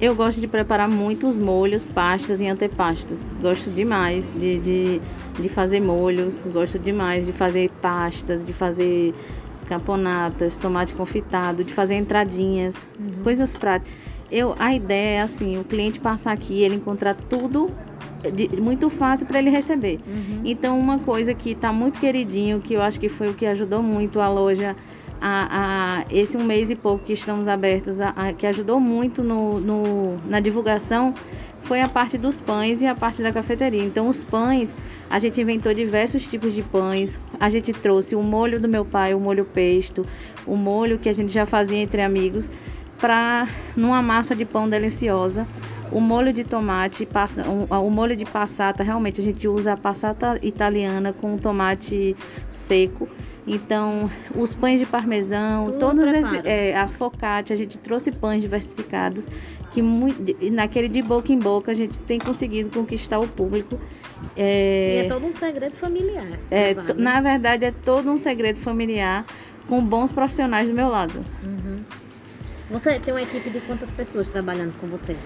Eu gosto de preparar muitos molhos, pastas e antepastos. Gosto demais de, de, de fazer molhos, gosto demais de fazer pastas, de fazer caponatas, tomate confitado, de fazer entradinhas, uhum. coisas práticas. Eu, a ideia é assim, o cliente passar aqui, ele encontrar tudo de, muito fácil para ele receber. Uhum. Então, uma coisa que está muito queridinho, que eu acho que foi o que ajudou muito a loja a, a, esse um mês e pouco que estamos abertos, a, a, que ajudou muito no, no, na divulgação, foi a parte dos pães e a parte da cafeteria. Então, os pães, a gente inventou diversos tipos de pães. A gente trouxe o molho do meu pai, o molho pesto, o molho que a gente já fazia entre amigos, para numa massa de pão deliciosa. O molho de tomate, o molho de passata, realmente a gente usa a passata italiana com tomate seco então, os pães de parmesão, Tudo é, a focaccia, a gente trouxe pães diversificados que muito, naquele de boca em boca a gente tem conseguido conquistar o público. É, e é todo um segredo familiar. É, na verdade, é todo um segredo familiar com bons profissionais do meu lado. Uhum. Você tem uma equipe de quantas pessoas trabalhando com você?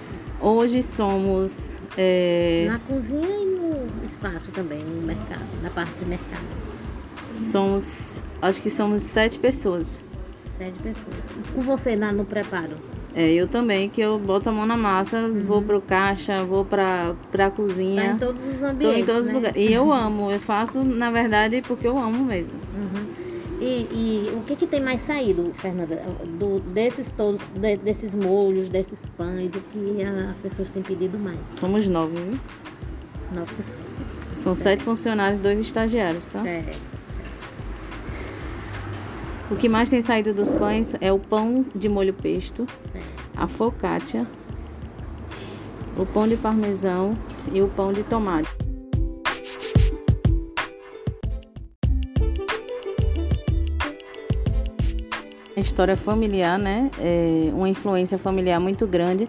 Hoje somos. É... Na cozinha e no espaço também, no mercado, na parte de mercado. Somos, acho que somos sete pessoas. Sete pessoas. Com você na, no preparo? É, eu também, que eu boto a mão na massa, uhum. vou pro caixa, vou pra, pra cozinha. Tá em todos os ambientes, Tô em todos né? os lugares. E eu amo, eu faço, na verdade, porque eu amo mesmo. Uhum. E, e, o que, que tem mais saído, Fernanda, do, desses todos, de, desses molhos, desses pães, o que as pessoas têm pedido mais? Somos nove, viu? Nove pessoas. São certo. sete funcionários, dois estagiários, tá? Certo. O que mais tem saído dos pães é o pão de molho pesto, a focaccia, o pão de parmesão e o pão de tomate. A história familiar, né? É uma influência familiar muito grande.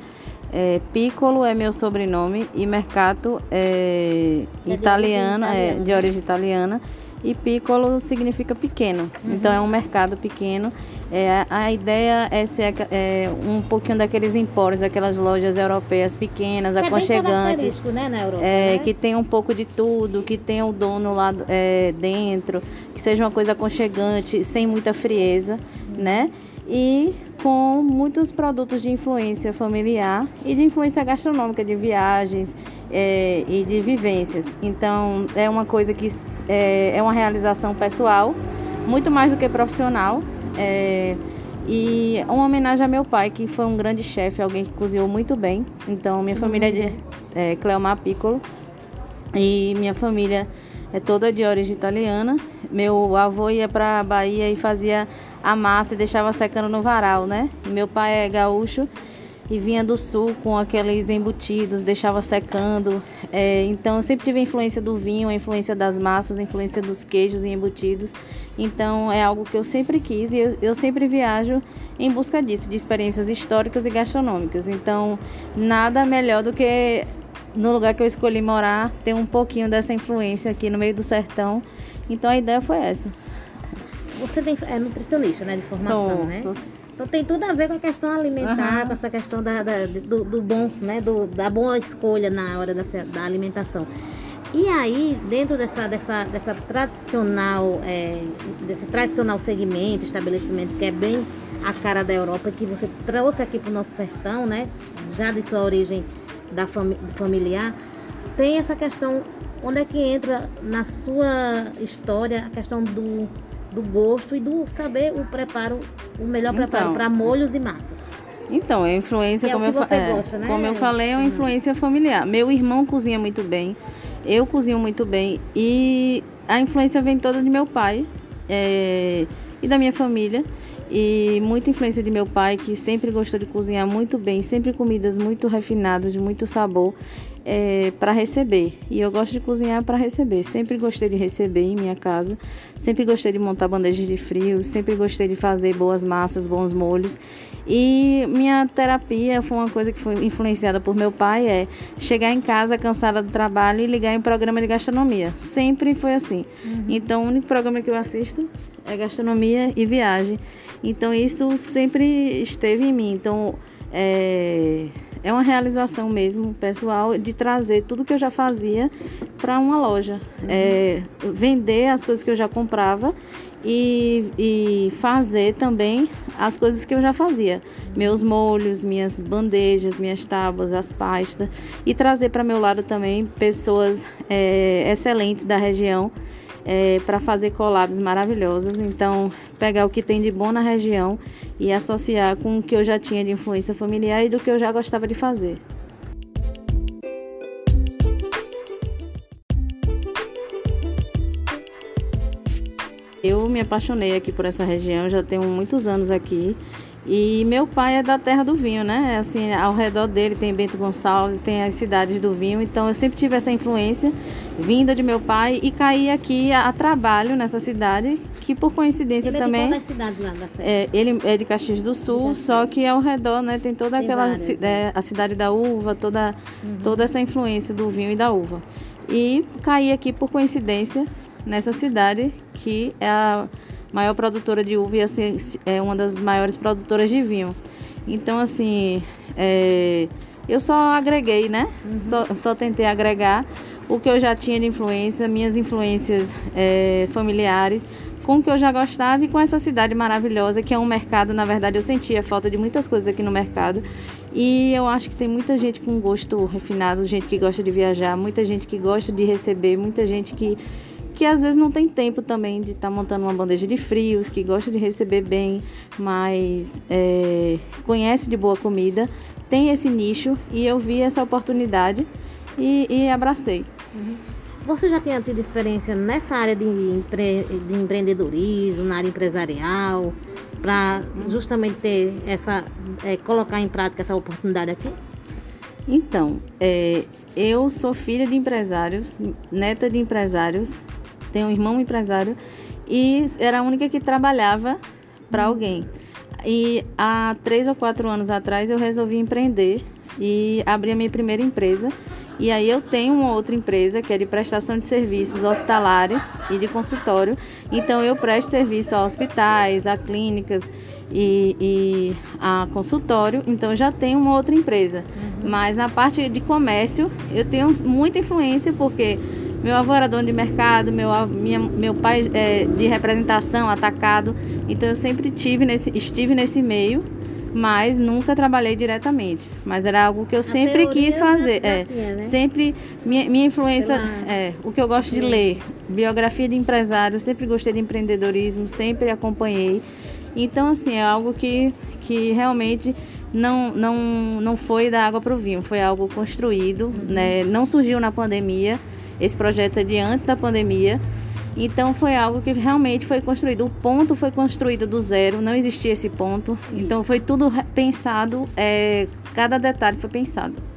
É, Piccolo é meu sobrenome e Mercato é, é italiano, de é de origem italiana e piccolo significa pequeno. Uhum. Então é um mercado pequeno. É, a ideia é ser é, um pouquinho daqueles empórios, aquelas lojas europeias pequenas, Isso aconchegantes. É né, na Europa, é, né? Que tem um pouco de tudo, que tenha o dono lá é, dentro, que seja uma coisa aconchegante, sem muita frieza, uhum. né? E com muitos produtos de influência familiar e de influência gastronômica, de viagens é, e de vivências. Então, é uma coisa que é, é uma realização pessoal, muito mais do que profissional. É, e uma homenagem a meu pai, que foi um grande chefe, alguém que cozinhou muito bem. Então, minha família é de é, Cleomar Piccolo e minha família é toda de origem italiana. Meu avô ia para a Bahia e fazia a massa e deixava secando no varal, né? Meu pai é gaúcho e vinha do sul com aqueles embutidos, deixava secando. É, então eu sempre tive a influência do vinho, a influência das massas, a influência dos queijos e embutidos. Então é algo que eu sempre quis e eu, eu sempre viajo em busca disso, de experiências históricas e gastronômicas. Então nada melhor do que no lugar que eu escolhi morar ter um pouquinho dessa influência aqui no meio do sertão. Então a ideia foi essa. Você tem, é nutricionista, né, de formação, sou, né? Sou... Então tem tudo a ver com a questão alimentar, uhum. com essa questão da, da do, do, bom, né, do, da boa escolha na hora dessa, da alimentação. E aí, dentro dessa, dessa, dessa tradicional, é, desse tradicional segmento, estabelecimento que é bem a cara da Europa, que você trouxe aqui para o nosso sertão, né, já de sua origem da fami familiar, tem essa questão, onde é que entra na sua história a questão do do gosto e do saber o preparo, o melhor então, preparo para molhos e massas. Então, é influência, é como, eu, é, gosta, né? como eu falei, é uma uhum. influência familiar. Meu irmão cozinha muito bem, eu cozinho muito bem e a influência vem toda de meu pai é, e da minha família. E muita influência de meu pai, que sempre gostou de cozinhar muito bem, sempre comidas muito refinadas, de muito sabor é, para receber. E eu gosto de cozinhar para receber. Sempre gostei de receber em minha casa. Sempre gostei de montar bandejas de frios. Sempre gostei de fazer boas massas, bons molhos. E minha terapia foi uma coisa que foi influenciada por meu pai é chegar em casa cansada do trabalho e ligar em programa de gastronomia. Sempre foi assim. Uhum. Então, o único programa que eu assisto é gastronomia e viagem. Então, isso sempre esteve em mim. Então, é, é uma realização mesmo pessoal de trazer tudo que eu já fazia para uma loja. Uhum. É, vender as coisas que eu já comprava e, e fazer também as coisas que eu já fazia. Meus molhos, minhas bandejas, minhas tábuas, as pastas. E trazer para meu lado também pessoas é, excelentes da região é, para fazer collabs maravilhosos. Então, pegar o que tem de bom na região e associar com o que eu já tinha de influência familiar e do que eu já gostava de fazer. Eu me apaixonei aqui por essa região, já tenho muitos anos aqui. E meu pai é da terra do vinho, né? Assim, ao redor dele tem Bento Gonçalves, tem as cidades do vinho. Então eu sempre tive essa influência vinda de meu pai e caí aqui a, a trabalho nessa cidade, que por coincidência ele também. É de qual cidade lá da é, ele é de Caxias do Sul, só que ao redor, né, tem toda tem aquela várias, é, a cidade da uva, toda uhum. toda essa influência do vinho e da uva. E caí aqui por coincidência nessa cidade que é a maior produtora de uva e assim, é uma das maiores produtoras de vinho. Então, assim, é, eu só agreguei, né? Uhum. Só, só, tentei agregar o que eu já tinha de influência, minhas influências é, familiares, com o que eu já gostava e com essa cidade maravilhosa, que é um mercado, na verdade, eu sentia falta de muitas coisas aqui no mercado. E eu acho que tem muita gente com gosto refinado, gente que gosta de viajar, muita gente que gosta de receber, muita gente que que às vezes não tem tempo também de estar tá montando uma bandeja de frios, que gosta de receber bem, mas é, conhece de boa comida, tem esse nicho e eu vi essa oportunidade e, e abracei. Uhum. Você já tinha tido experiência nessa área de, empre, de empreendedorismo, na área empresarial, para justamente ter essa, é, colocar em prática essa oportunidade aqui? Então, é, eu sou filha de empresários, neta de empresários, tenho um irmão empresário e era a única que trabalhava para alguém. E há três ou quatro anos atrás eu resolvi empreender e abri a minha primeira empresa. E aí eu tenho uma outra empresa que é de prestação de serviços hospitalares e de consultório. Então eu presto serviço a hospitais, a clínicas e, e a consultório. Então já tenho uma outra empresa. Uhum. Mas na parte de comércio eu tenho muita influência porque meu avô era dono de mercado, meu, minha, meu pai é de representação, atacado. Então eu sempre tive nesse, estive nesse meio, mas nunca trabalhei diretamente. Mas era algo que eu sempre quis fazer. É, né? Sempre minha, minha influência é o que eu gosto de ler, biografia de empresário, sempre gostei de empreendedorismo, sempre acompanhei. Então assim, é algo que, que realmente não, não, não foi da água para o vinho, foi algo construído, uhum. né? não surgiu na pandemia. Esse projeto é de antes da pandemia. Então foi algo que realmente foi construído. O ponto foi construído do zero, não existia esse ponto. Então foi tudo pensado, é, cada detalhe foi pensado.